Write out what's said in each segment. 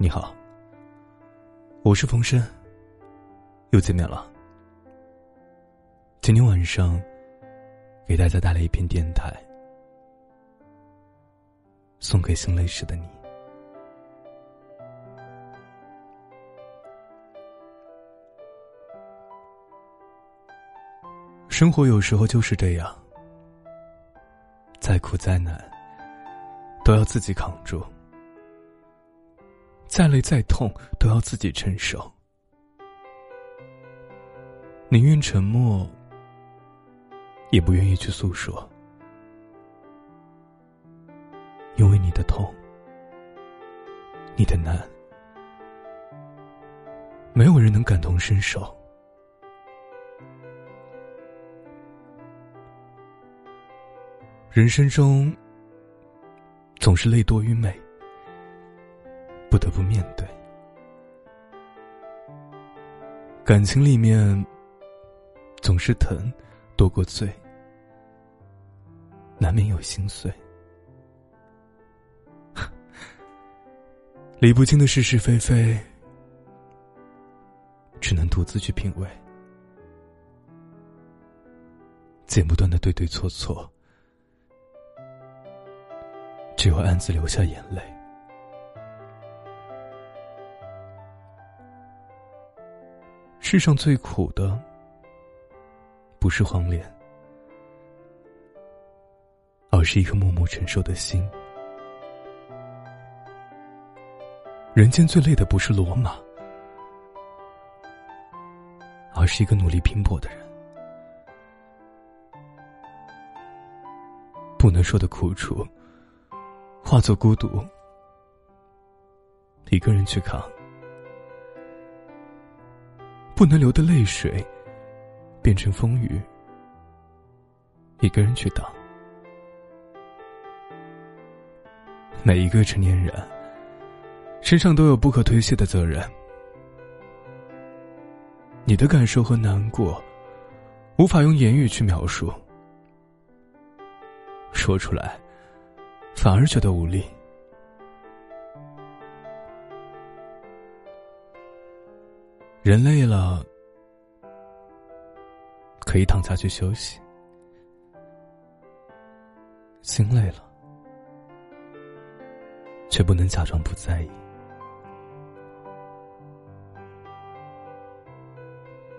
你好，我是冯生，又见面了。今天晚上给大家带来一篇电台，送给心累时的你。生活有时候就是这样，再苦再难，都要自己扛住。再累再痛都要自己承受，宁愿沉默，也不愿意去诉说，因为你的痛，你的难，没有人能感同身受。人生中，总是泪多于美。不得不面对，感情里面总是疼多过醉，难免有心碎。理不清的是是非非，只能独自去品味；剪不断的对对错错，只有暗自流下眼泪。世上最苦的，不是黄连，而是一颗默默承受的心。人间最累的不是罗马，而是一个努力拼搏的人。不能说的苦楚，化作孤独，一个人去扛。不能流的泪水，变成风雨，一个人去挡。每一个成年人身上都有不可推卸的责任。你的感受和难过，无法用言语去描述，说出来反而觉得无力。人累了，可以躺下去休息；心累了，却不能假装不在意。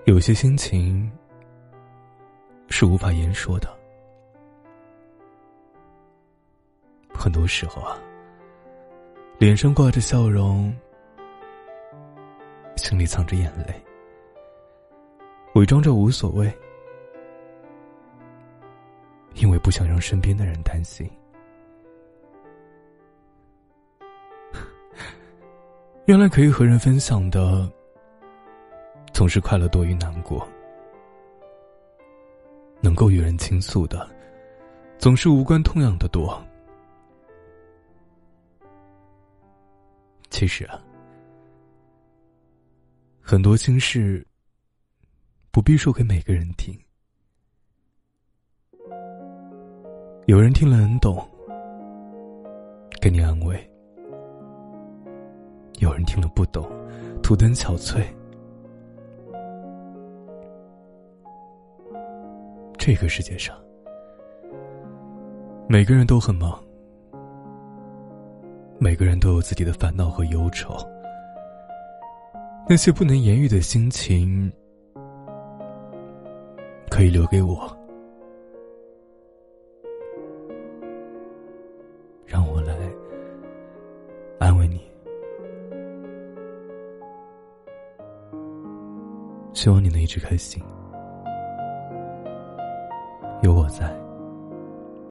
有些心情是无法言说的，很多时候啊，脸上挂着笑容。心里藏着眼泪，伪装着无所谓，因为不想让身边的人担心。原来可以和人分享的，总是快乐多于难过；能够与人倾诉的，总是无关痛痒的多。其实啊。很多心事不必说给每个人听，有人听了能懂，给你安慰；有人听了不懂，徒增憔悴。这个世界上，每个人都很忙，每个人都有自己的烦恼和忧愁。那些不能言喻的心情，可以留给我，让我来安慰你。希望你能一直开心，有我在。